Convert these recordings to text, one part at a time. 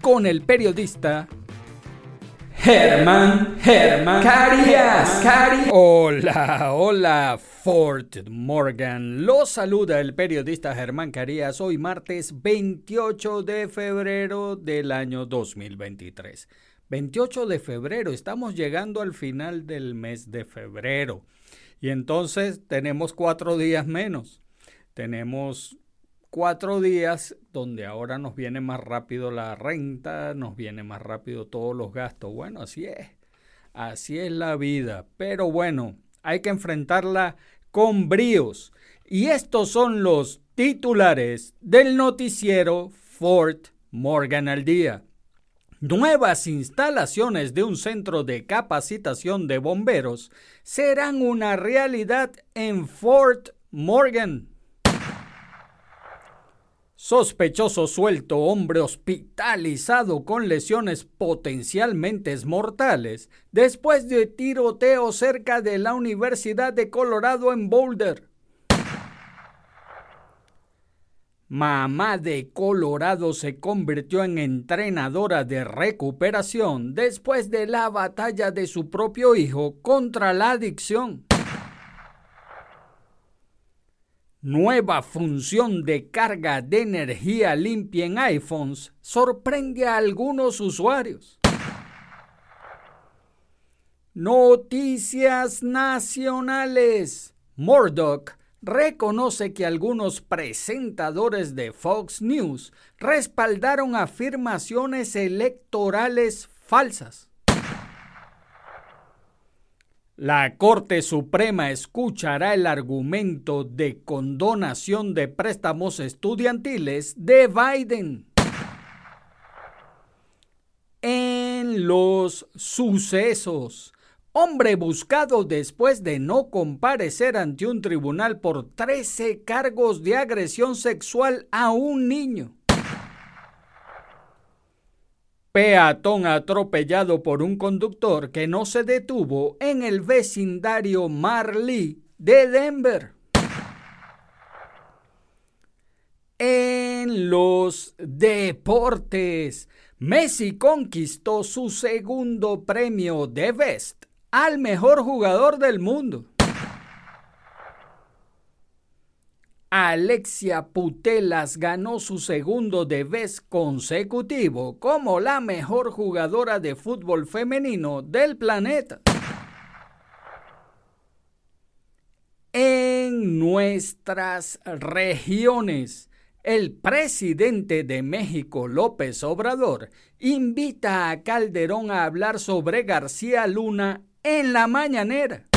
con el periodista Germán, Germán Carías. Hola, hola, Fort Morgan. Los saluda el periodista Germán Carías hoy martes 28 de febrero del año 2023. 28 de febrero, estamos llegando al final del mes de febrero. Y entonces tenemos cuatro días menos. Tenemos cuatro días donde ahora nos viene más rápido la renta, nos viene más rápido todos los gastos. Bueno, así es. Así es la vida. Pero bueno, hay que enfrentarla con bríos. Y estos son los titulares del noticiero Fort Morgan al día. Nuevas instalaciones de un centro de capacitación de bomberos serán una realidad en Fort Morgan. Sospechoso suelto, hombre hospitalizado con lesiones potencialmente mortales después de tiroteo cerca de la Universidad de Colorado en Boulder. Mamá de Colorado se convirtió en entrenadora de recuperación después de la batalla de su propio hijo contra la adicción. Nueva función de carga de energía limpia en iPhones sorprende a algunos usuarios. Noticias nacionales. Murdoch reconoce que algunos presentadores de Fox News respaldaron afirmaciones electorales falsas. La Corte Suprema escuchará el argumento de condonación de préstamos estudiantiles de Biden. En los sucesos, hombre buscado después de no comparecer ante un tribunal por 13 cargos de agresión sexual a un niño. Peatón atropellado por un conductor que no se detuvo en el vecindario Marley de Denver. En los deportes, Messi conquistó su segundo premio de Best al mejor jugador del mundo. Alexia Putelas ganó su segundo de vez consecutivo como la mejor jugadora de fútbol femenino del planeta. En nuestras regiones, el presidente de México, López Obrador, invita a Calderón a hablar sobre García Luna en la mañanera.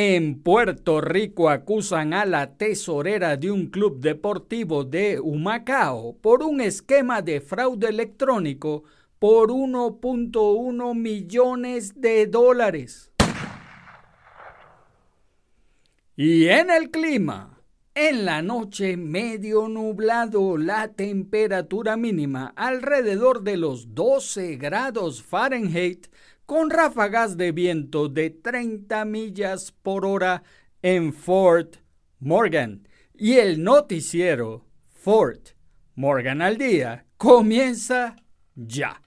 En Puerto Rico acusan a la tesorera de un club deportivo de Humacao por un esquema de fraude electrónico por 1.1 millones de dólares. Y en el clima, en la noche medio nublado, la temperatura mínima alrededor de los 12 grados Fahrenheit con ráfagas de viento de 30 millas por hora en Fort Morgan. Y el noticiero Fort Morgan al día comienza ya.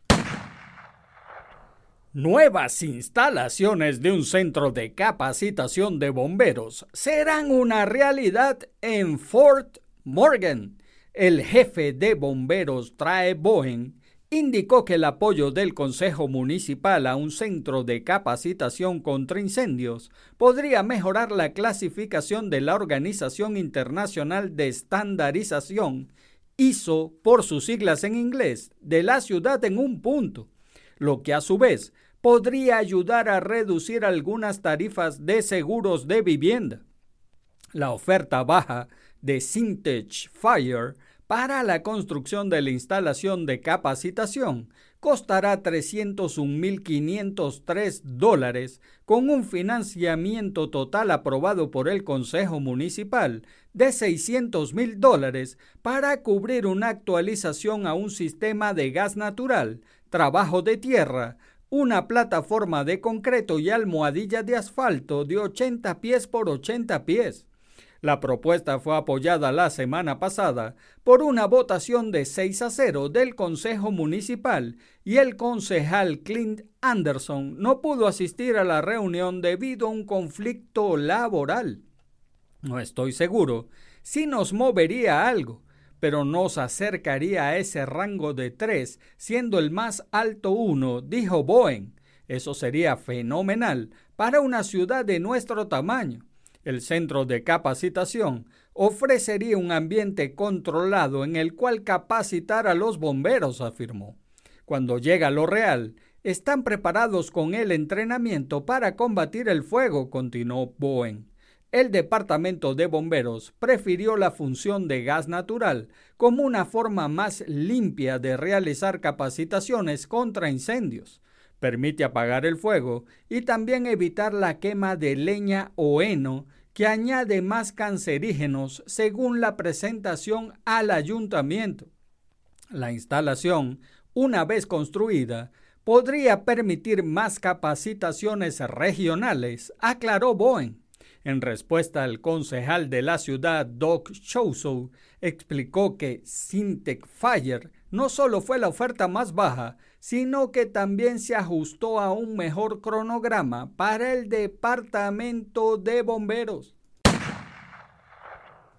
Nuevas instalaciones de un centro de capacitación de bomberos serán una realidad en Fort Morgan. El jefe de bomberos trae Bowen indicó que el apoyo del Consejo Municipal a un centro de capacitación contra incendios podría mejorar la clasificación de la Organización Internacional de Estandarización, ISO por sus siglas en inglés, de la ciudad en un punto, lo que a su vez podría ayudar a reducir algunas tarifas de seguros de vivienda. La oferta baja de Sintage Fire para la construcción de la instalación de capacitación costará 301.503 dólares con un financiamiento total aprobado por el Consejo Municipal de 600.000 dólares para cubrir una actualización a un sistema de gas natural, trabajo de tierra, una plataforma de concreto y almohadilla de asfalto de 80 pies por 80 pies. La propuesta fue apoyada la semana pasada por una votación de 6 a 0 del Consejo Municipal y el concejal Clint Anderson no pudo asistir a la reunión debido a un conflicto laboral. No estoy seguro si nos movería algo, pero nos acercaría a ese rango de 3, siendo el más alto uno, dijo Bowen. Eso sería fenomenal para una ciudad de nuestro tamaño. El centro de capacitación ofrecería un ambiente controlado en el cual capacitar a los bomberos, afirmó. Cuando llega lo real, están preparados con el entrenamiento para combatir el fuego, continuó Bowen. El Departamento de Bomberos prefirió la función de gas natural como una forma más limpia de realizar capacitaciones contra incendios permite apagar el fuego y también evitar la quema de leña o heno que añade más cancerígenos según la presentación al ayuntamiento. La instalación, una vez construida, podría permitir más capacitaciones regionales, aclaró Bowen. En respuesta al concejal de la ciudad, Doc Chouso, explicó que Syntec Fire no solo fue la oferta más baja, sino que también se ajustó a un mejor cronograma para el Departamento de Bomberos.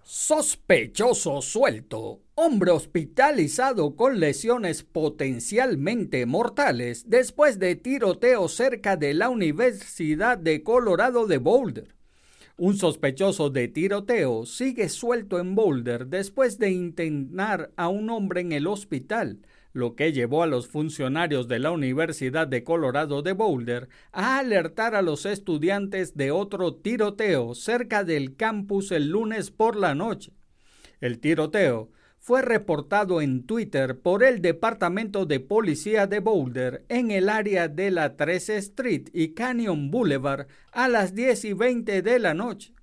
Sospechoso suelto. Hombre hospitalizado con lesiones potencialmente mortales después de tiroteo cerca de la Universidad de Colorado de Boulder. Un sospechoso de tiroteo sigue suelto en Boulder después de internar a un hombre en el hospital lo que llevó a los funcionarios de la Universidad de Colorado de Boulder a alertar a los estudiantes de otro tiroteo cerca del campus el lunes por la noche. El tiroteo fue reportado en Twitter por el Departamento de Policía de Boulder en el área de la 13 Street y Canyon Boulevard a las 10 y 20 de la noche.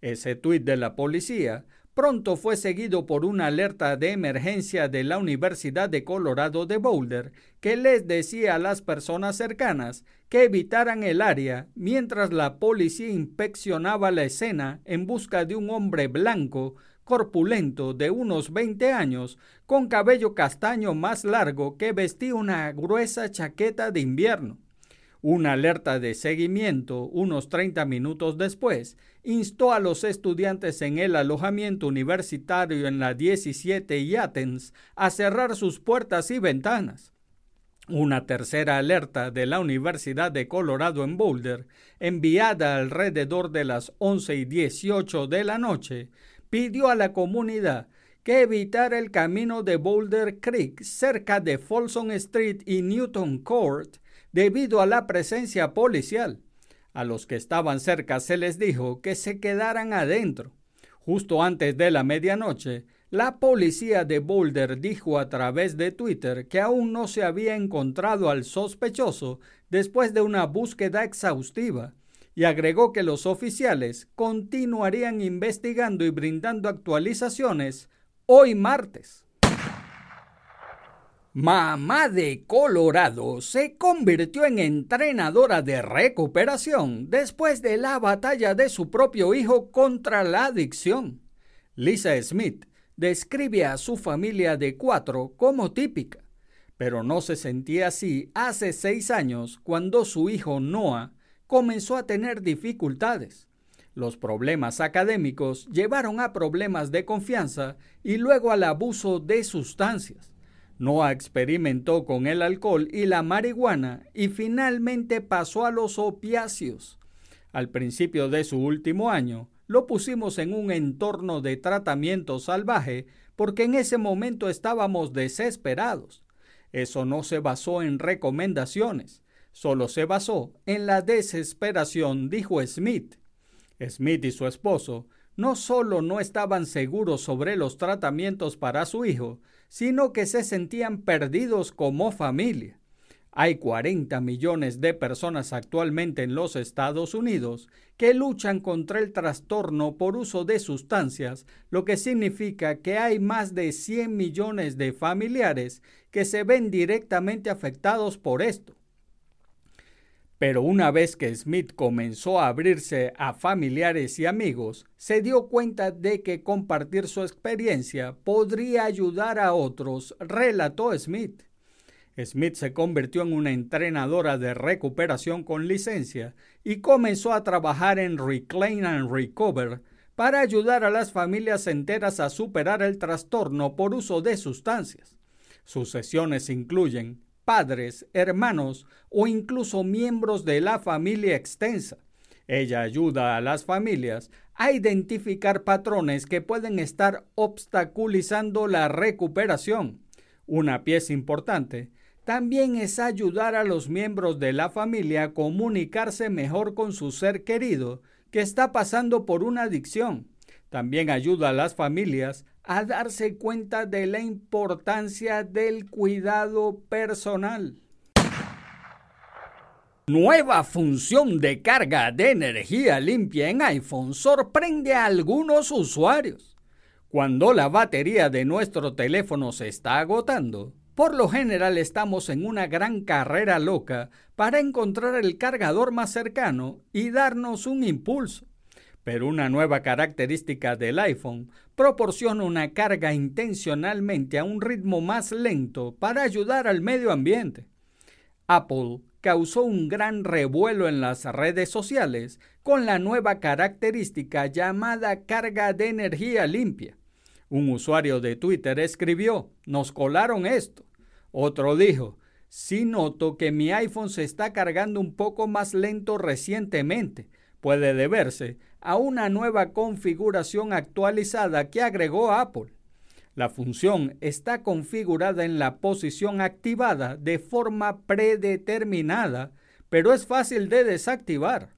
Ese tuit de la policía pronto fue seguido por una alerta de emergencia de la Universidad de Colorado de Boulder que les decía a las personas cercanas que evitaran el área mientras la policía inspeccionaba la escena en busca de un hombre blanco, corpulento, de unos 20 años, con cabello castaño más largo que vestía una gruesa chaqueta de invierno. Una alerta de seguimiento unos 30 minutos después instó a los estudiantes en el alojamiento universitario en la 17 y Athens a cerrar sus puertas y ventanas. Una tercera alerta de la Universidad de Colorado en Boulder, enviada alrededor de las 11 y 18 de la noche, pidió a la comunidad que evitara el camino de Boulder Creek cerca de Folsom Street y Newton Court debido a la presencia policial. A los que estaban cerca se les dijo que se quedaran adentro. Justo antes de la medianoche, la policía de Boulder dijo a través de Twitter que aún no se había encontrado al sospechoso después de una búsqueda exhaustiva y agregó que los oficiales continuarían investigando y brindando actualizaciones hoy martes. Mamá de Colorado se convirtió en entrenadora de recuperación después de la batalla de su propio hijo contra la adicción. Lisa Smith describe a su familia de cuatro como típica, pero no se sentía así hace seis años cuando su hijo Noah comenzó a tener dificultades. Los problemas académicos llevaron a problemas de confianza y luego al abuso de sustancias. No experimentó con el alcohol y la marihuana y finalmente pasó a los opiáceos. Al principio de su último año, lo pusimos en un entorno de tratamiento salvaje porque en ese momento estábamos desesperados. Eso no se basó en recomendaciones, solo se basó en la desesperación, dijo Smith. Smith y su esposo no solo no estaban seguros sobre los tratamientos para su hijo, sino que se sentían perdidos como familia. Hay 40 millones de personas actualmente en los Estados Unidos que luchan contra el trastorno por uso de sustancias, lo que significa que hay más de 100 millones de familiares que se ven directamente afectados por esto. Pero una vez que Smith comenzó a abrirse a familiares y amigos, se dio cuenta de que compartir su experiencia podría ayudar a otros, relató Smith. Smith se convirtió en una entrenadora de recuperación con licencia y comenzó a trabajar en Reclaim and Recover para ayudar a las familias enteras a superar el trastorno por uso de sustancias. Sus sesiones incluyen padres, hermanos o incluso miembros de la familia extensa. Ella ayuda a las familias a identificar patrones que pueden estar obstaculizando la recuperación. Una pieza importante también es ayudar a los miembros de la familia a comunicarse mejor con su ser querido que está pasando por una adicción. También ayuda a las familias a darse cuenta de la importancia del cuidado personal. Nueva función de carga de energía limpia en iPhone sorprende a algunos usuarios. Cuando la batería de nuestro teléfono se está agotando, por lo general estamos en una gran carrera loca para encontrar el cargador más cercano y darnos un impulso. Pero una nueva característica del iPhone proporciona una carga intencionalmente a un ritmo más lento para ayudar al medio ambiente. Apple causó un gran revuelo en las redes sociales con la nueva característica llamada carga de energía limpia. Un usuario de Twitter escribió, nos colaron esto. Otro dijo, sí noto que mi iPhone se está cargando un poco más lento recientemente. Puede deberse a una nueva configuración actualizada que agregó Apple. La función está configurada en la posición activada de forma predeterminada, pero es fácil de desactivar.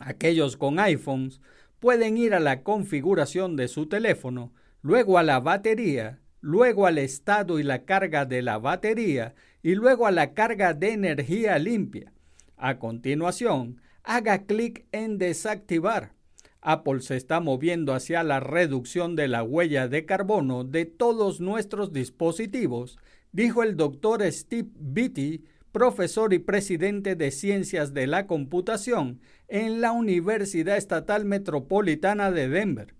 Aquellos con iPhones pueden ir a la configuración de su teléfono, luego a la batería, luego al estado y la carga de la batería y luego a la carga de energía limpia. A continuación, haga clic en desactivar. Apple se está moviendo hacia la reducción de la huella de carbono de todos nuestros dispositivos, dijo el doctor Steve Beatty, profesor y presidente de Ciencias de la Computación en la Universidad Estatal Metropolitana de Denver.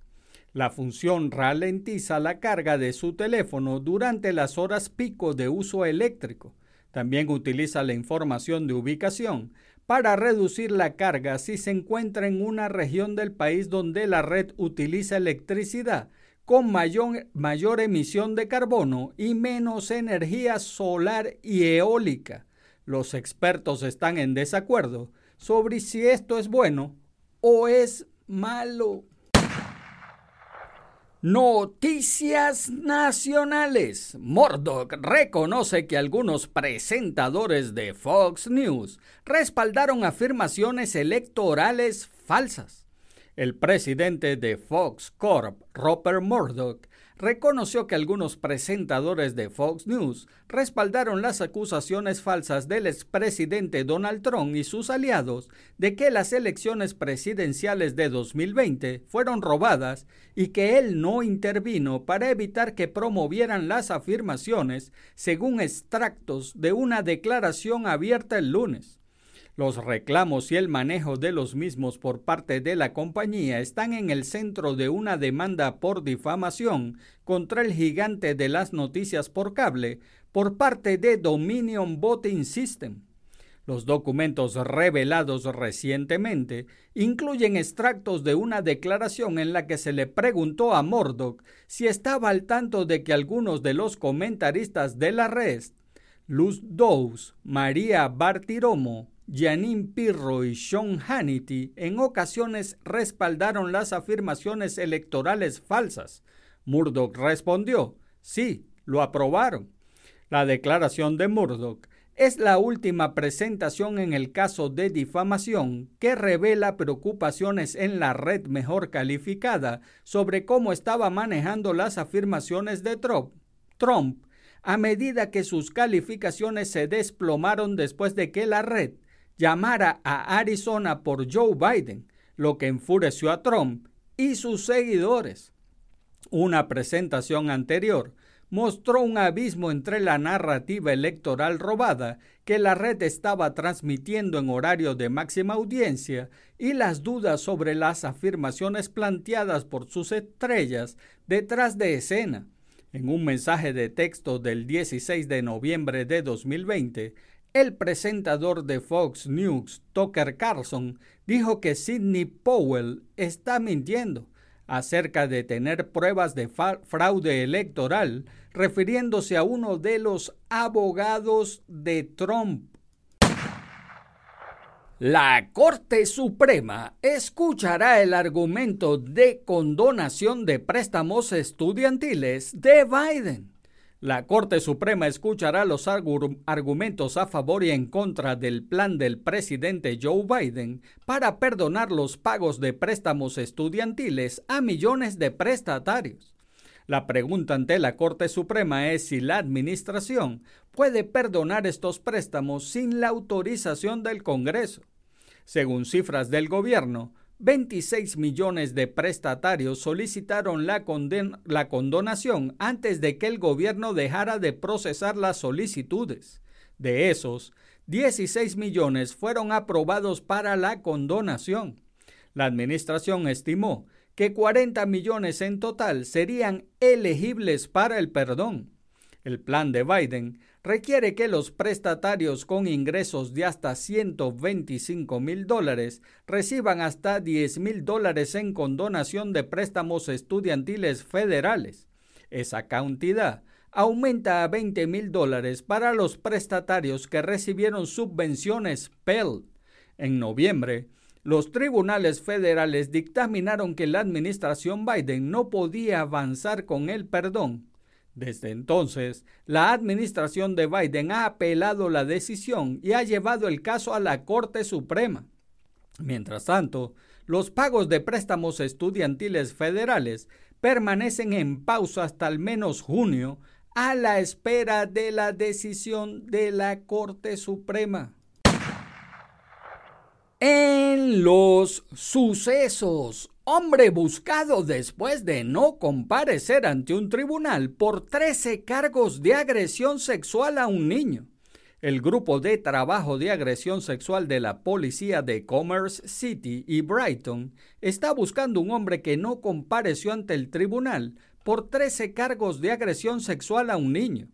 La función ralentiza la carga de su teléfono durante las horas pico de uso eléctrico. También utiliza la información de ubicación para reducir la carga si se encuentra en una región del país donde la red utiliza electricidad con mayor, emisión de carbono y menos energía solar y eólica. Los expertos están en desacuerdo sobre si esto es bueno o es malo. Noticias nacionales. Murdoch reconoce que algunos presentadores de Fox News respaldaron afirmaciones electorales falsas. El presidente de Fox Corp, Robert Murdoch, reconoció que algunos presentadores de Fox News respaldaron las acusaciones falsas del expresidente Donald Trump y sus aliados de que las elecciones presidenciales de 2020 fueron robadas y que él no intervino para evitar que promovieran las afirmaciones según extractos de una declaración abierta el lunes. Los reclamos y el manejo de los mismos por parte de la compañía están en el centro de una demanda por difamación contra el gigante de las noticias por cable por parte de Dominion Voting System. Los documentos revelados recientemente incluyen extractos de una declaración en la que se le preguntó a Murdoch si estaba al tanto de que algunos de los comentaristas de la red, Luz Dowes, María Bartiromo, Janine Pirro y Sean Hannity, en ocasiones respaldaron las afirmaciones electorales falsas. Murdoch respondió, sí, lo aprobaron. La declaración de Murdoch es la última presentación en el caso de difamación que revela preocupaciones en la red mejor calificada sobre cómo estaba manejando las afirmaciones de Trump, Trump a medida que sus calificaciones se desplomaron después de que la red llamara a Arizona por Joe Biden, lo que enfureció a Trump y sus seguidores. Una presentación anterior mostró un abismo entre la narrativa electoral robada que la red estaba transmitiendo en horario de máxima audiencia y las dudas sobre las afirmaciones planteadas por sus estrellas detrás de escena. En un mensaje de texto del 16 de noviembre de 2020, el presentador de Fox News, Tucker Carlson, dijo que Sidney Powell está mintiendo acerca de tener pruebas de fraude electoral, refiriéndose a uno de los abogados de Trump. La Corte Suprema escuchará el argumento de condonación de préstamos estudiantiles de Biden. La Corte Suprema escuchará los argumentos a favor y en contra del plan del presidente Joe Biden para perdonar los pagos de préstamos estudiantiles a millones de prestatarios. La pregunta ante la Corte Suprema es si la Administración puede perdonar estos préstamos sin la autorización del Congreso. Según cifras del gobierno, 26 millones de prestatarios solicitaron la, la, condonación antes de que el gobierno dejara de procesar las solicitudes. De esos, 16 millones fueron aprobados para la condonación. La administración estimó que 40 millones en total serían elegibles para el perdón. El plan de Biden requiere que los prestatarios con ingresos de hasta 125 mil dólares reciban hasta 10 mil dólares en condonación de préstamos estudiantiles federales. Esa cantidad aumenta a 20 mil dólares para los prestatarios que recibieron subvenciones Pell. En noviembre, los tribunales federales dictaminaron que la administración Biden no podía avanzar con el perdón desde entonces, la administración de Biden ha apelado la decisión y ha llevado el caso a la Corte Suprema. Mientras tanto, los pagos de préstamos estudiantiles federales permanecen en pausa hasta al menos junio a la espera de la decisión de la Corte Suprema. En los sucesos hombre buscado después de no comparecer ante un tribunal por 13 cargos de agresión sexual a un niño. El grupo de trabajo de agresión sexual de la policía de Commerce City y Brighton está buscando un hombre que no compareció ante el tribunal por 13 cargos de agresión sexual a un niño.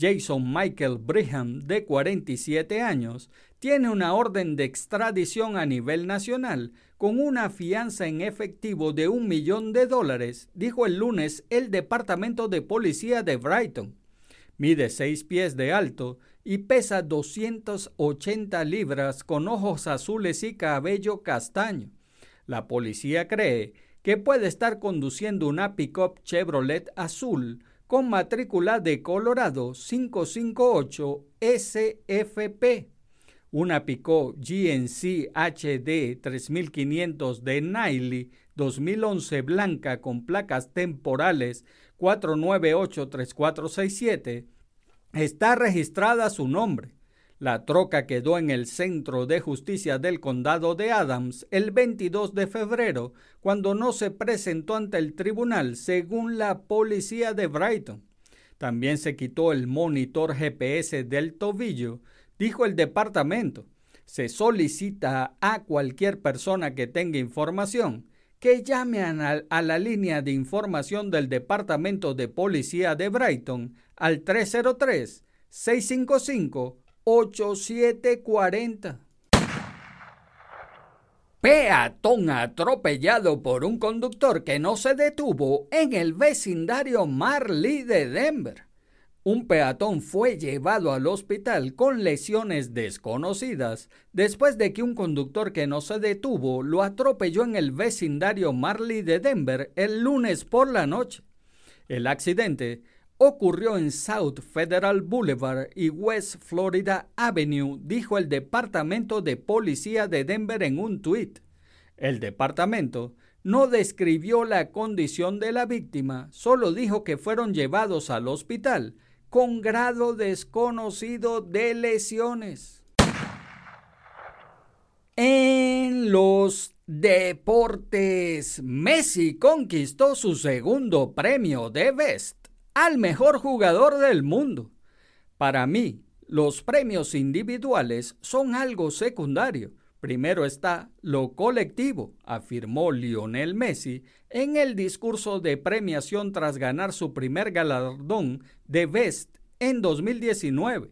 Jason Michael Brigham, de 47 años, tiene una orden de extradición a nivel nacional con una fianza en efectivo de un millón de dólares, dijo el lunes el Departamento de Policía de Brighton. Mide seis pies de alto y pesa 280 libras con ojos azules y cabello castaño. La policía cree que puede estar conduciendo una pickup Chevrolet azul con matrícula de Colorado 558 SFP una Picó GNC HD 3500 de Niley 2011 blanca con placas temporales 4983467 está registrada su nombre. La troca quedó en el Centro de Justicia del Condado de Adams el 22 de febrero, cuando no se presentó ante el tribunal, según la policía de Brighton. También se quitó el monitor GPS del tobillo, Dijo el departamento, se solicita a cualquier persona que tenga información que llame a la, línea de información del Departamento de Policía de Brighton al 303-655 8740. Peatón atropellado por un conductor que no se detuvo en el vecindario Marley de Denver. Un peatón fue llevado al hospital con lesiones desconocidas después de que un conductor que no se detuvo lo atropelló en el vecindario Marley de Denver el lunes por la noche. El accidente ocurrió en South Federal Boulevard y West Florida Avenue, dijo el Departamento de Policía de Denver en un tuit. El departamento no describió la condición de la víctima, solo dijo que fueron llevados al hospital con grado desconocido de lesiones. En los deportes, Messi conquistó su segundo premio de Best al mejor jugador del mundo. Para mí, los premios individuales son algo secundario. Primero está lo colectivo, afirmó Lionel Messi en el discurso de premiación tras ganar su primer galardón de Best en 2019.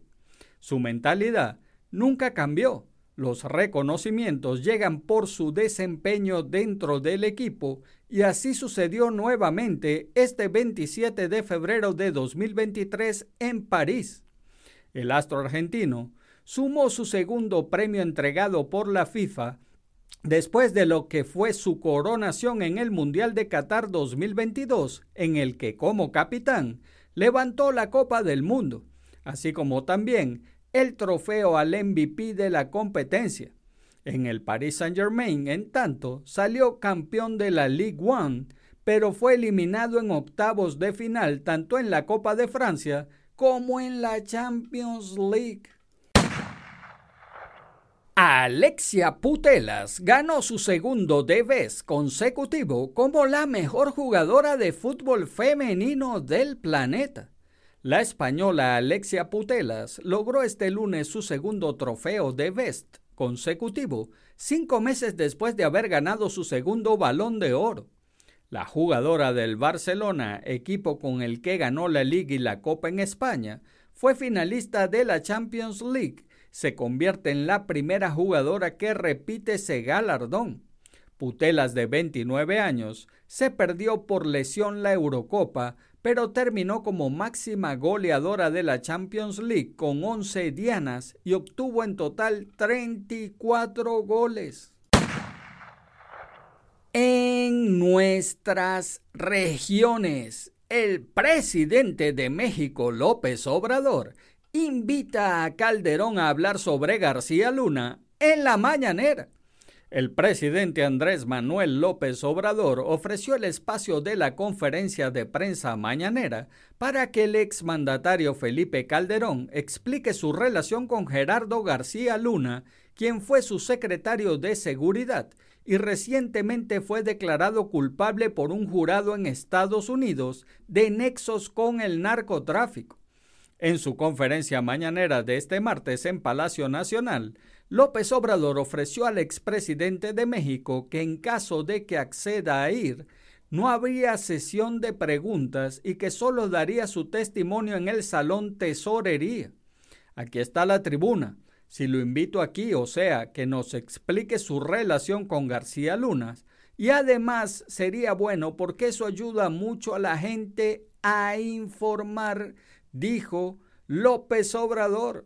Su mentalidad nunca cambió. Los reconocimientos llegan por su desempeño dentro del equipo y así sucedió nuevamente este 27 de febrero de 2023 en París. El astro argentino sumó su segundo premio entregado por la FIFA después de lo que fue su coronación en el Mundial de Qatar 2022, en el que como capitán levantó la Copa del Mundo, así como también el trofeo al MVP de la competencia. En el Paris Saint-Germain, en tanto, salió campeón de la Ligue 1, pero fue eliminado en octavos de final tanto en la Copa de Francia como en la Champions League. Alexia Putelas ganó su segundo vez consecutivo como la mejor jugadora de fútbol femenino del planeta. La española Alexia Putelas logró este lunes su segundo trofeo de Best consecutivo, cinco meses después de haber ganado su segundo balón de oro. La jugadora del Barcelona, equipo con el que ganó la Liga y la Copa en España, fue finalista de la Champions League. Se convierte en la primera jugadora que repite ese galardón. Putelas de 29 años se perdió por lesión la Eurocopa pero terminó como máxima goleadora de la Champions League con 11 dianas y obtuvo en total 34 goles. En nuestras regiones, el presidente de México, López Obrador, invita a Calderón a hablar sobre García Luna en la mañanera. El presidente Andrés Manuel López Obrador ofreció el espacio de la conferencia de prensa mañanera para que el exmandatario Felipe Calderón explique su relación con Gerardo García Luna, quien fue su secretario de Seguridad y recientemente fue declarado culpable por un jurado en Estados Unidos de nexos con el narcotráfico. En su conferencia mañanera de este martes en Palacio Nacional, López Obrador ofreció al expresidente de México que en caso de que acceda a ir, no habría sesión de preguntas y que solo daría su testimonio en el salón tesorería. Aquí está la tribuna. Si lo invito aquí, o sea, que nos explique su relación con García Lunas, y además sería bueno porque eso ayuda mucho a la gente a informar, dijo López Obrador.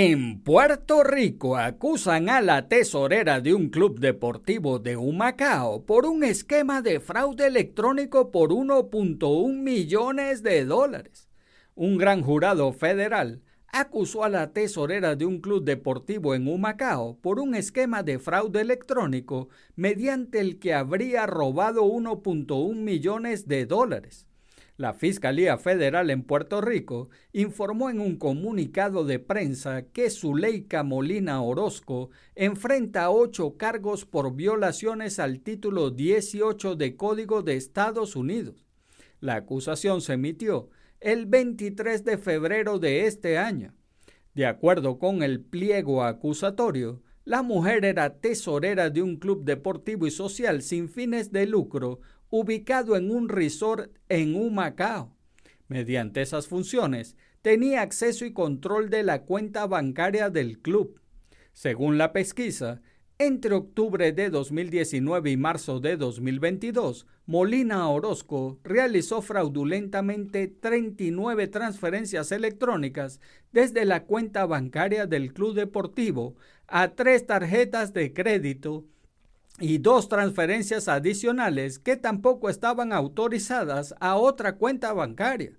En Puerto Rico acusan a la tesorera de un club deportivo de Humacao por un esquema de fraude electrónico por 1.1 millones de dólares. Un gran jurado federal acusó a la tesorera de un club deportivo en Humacao por un esquema de fraude electrónico mediante el que habría robado 1.1 millones de dólares. La Fiscalía Federal en Puerto Rico informó en un comunicado de prensa que Zuleika Molina Orozco enfrenta ocho cargos por violaciones al título 18 de Código de Estados Unidos. La acusación se emitió el 23 de febrero de este año. De acuerdo con el pliego acusatorio, la mujer era tesorera de un club deportivo y social sin fines de lucro ubicado en un resort en Humacao. Mediante esas funciones, tenía acceso y control de la cuenta bancaria del club. Según la pesquisa, entre octubre de 2019 y marzo de 2022, Molina Orozco realizó fraudulentamente 39 transferencias electrónicas desde la cuenta bancaria del club deportivo a tres tarjetas de crédito y dos transferencias adicionales que tampoco estaban autorizadas a otra cuenta bancaria.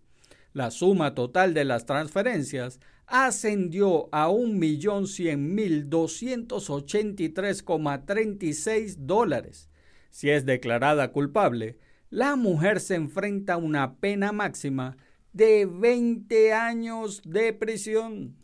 La suma total de las transferencias ascendió a 1.100.283,36 dólares. Si es declarada culpable, la mujer se enfrenta a una pena máxima de 20 años de prisión.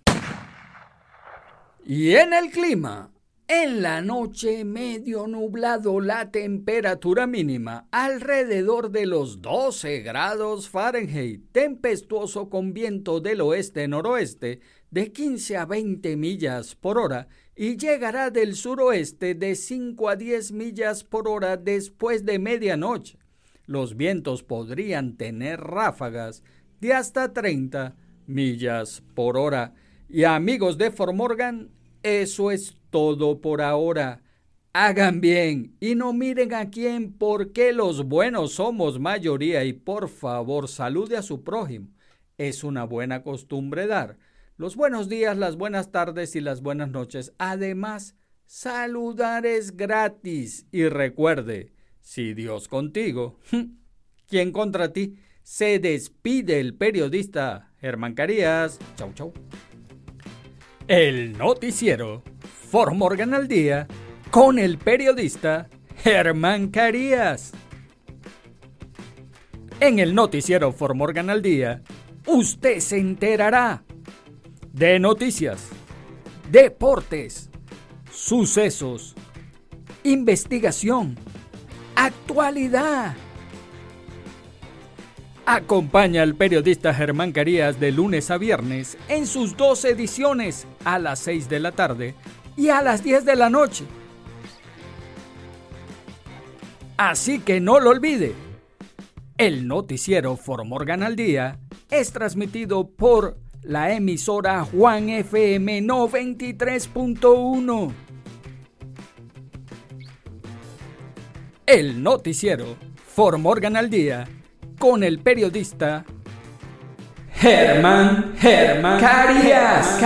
Y en el clima, en la noche medio nublado la temperatura mínima alrededor de los 12 grados Fahrenheit, tempestuoso con viento del oeste-noroeste de 15 a 20 millas por hora y llegará del suroeste de 5 a 10 millas por hora después de medianoche. Los vientos podrían tener ráfagas de hasta 30 millas por hora. Y amigos de Formorgan, eso es todo por ahora. Hagan bien y no miren a quién porque los buenos somos mayoría y por favor salude a su prójimo. Es una buena costumbre dar los buenos días, las buenas tardes y las buenas noches. Además, saludar es gratis. Y recuerde, si Dios contigo, ¿quién contra ti? Se despide el periodista Germán Carías. Chau, chau. El noticiero Morgan al día con el periodista Germán Carías. En el noticiero Morgan al día, usted se enterará de noticias, deportes, sucesos, investigación, actualidad. Acompaña al periodista Germán Carías de lunes a viernes en sus dos ediciones a las 6 de la tarde y a las 10 de la noche. Así que no lo olvide. El noticiero Morgan al Día es transmitido por la emisora Juan FM 93.1. El noticiero Morgan al Día con el periodista Germán Germán Carías.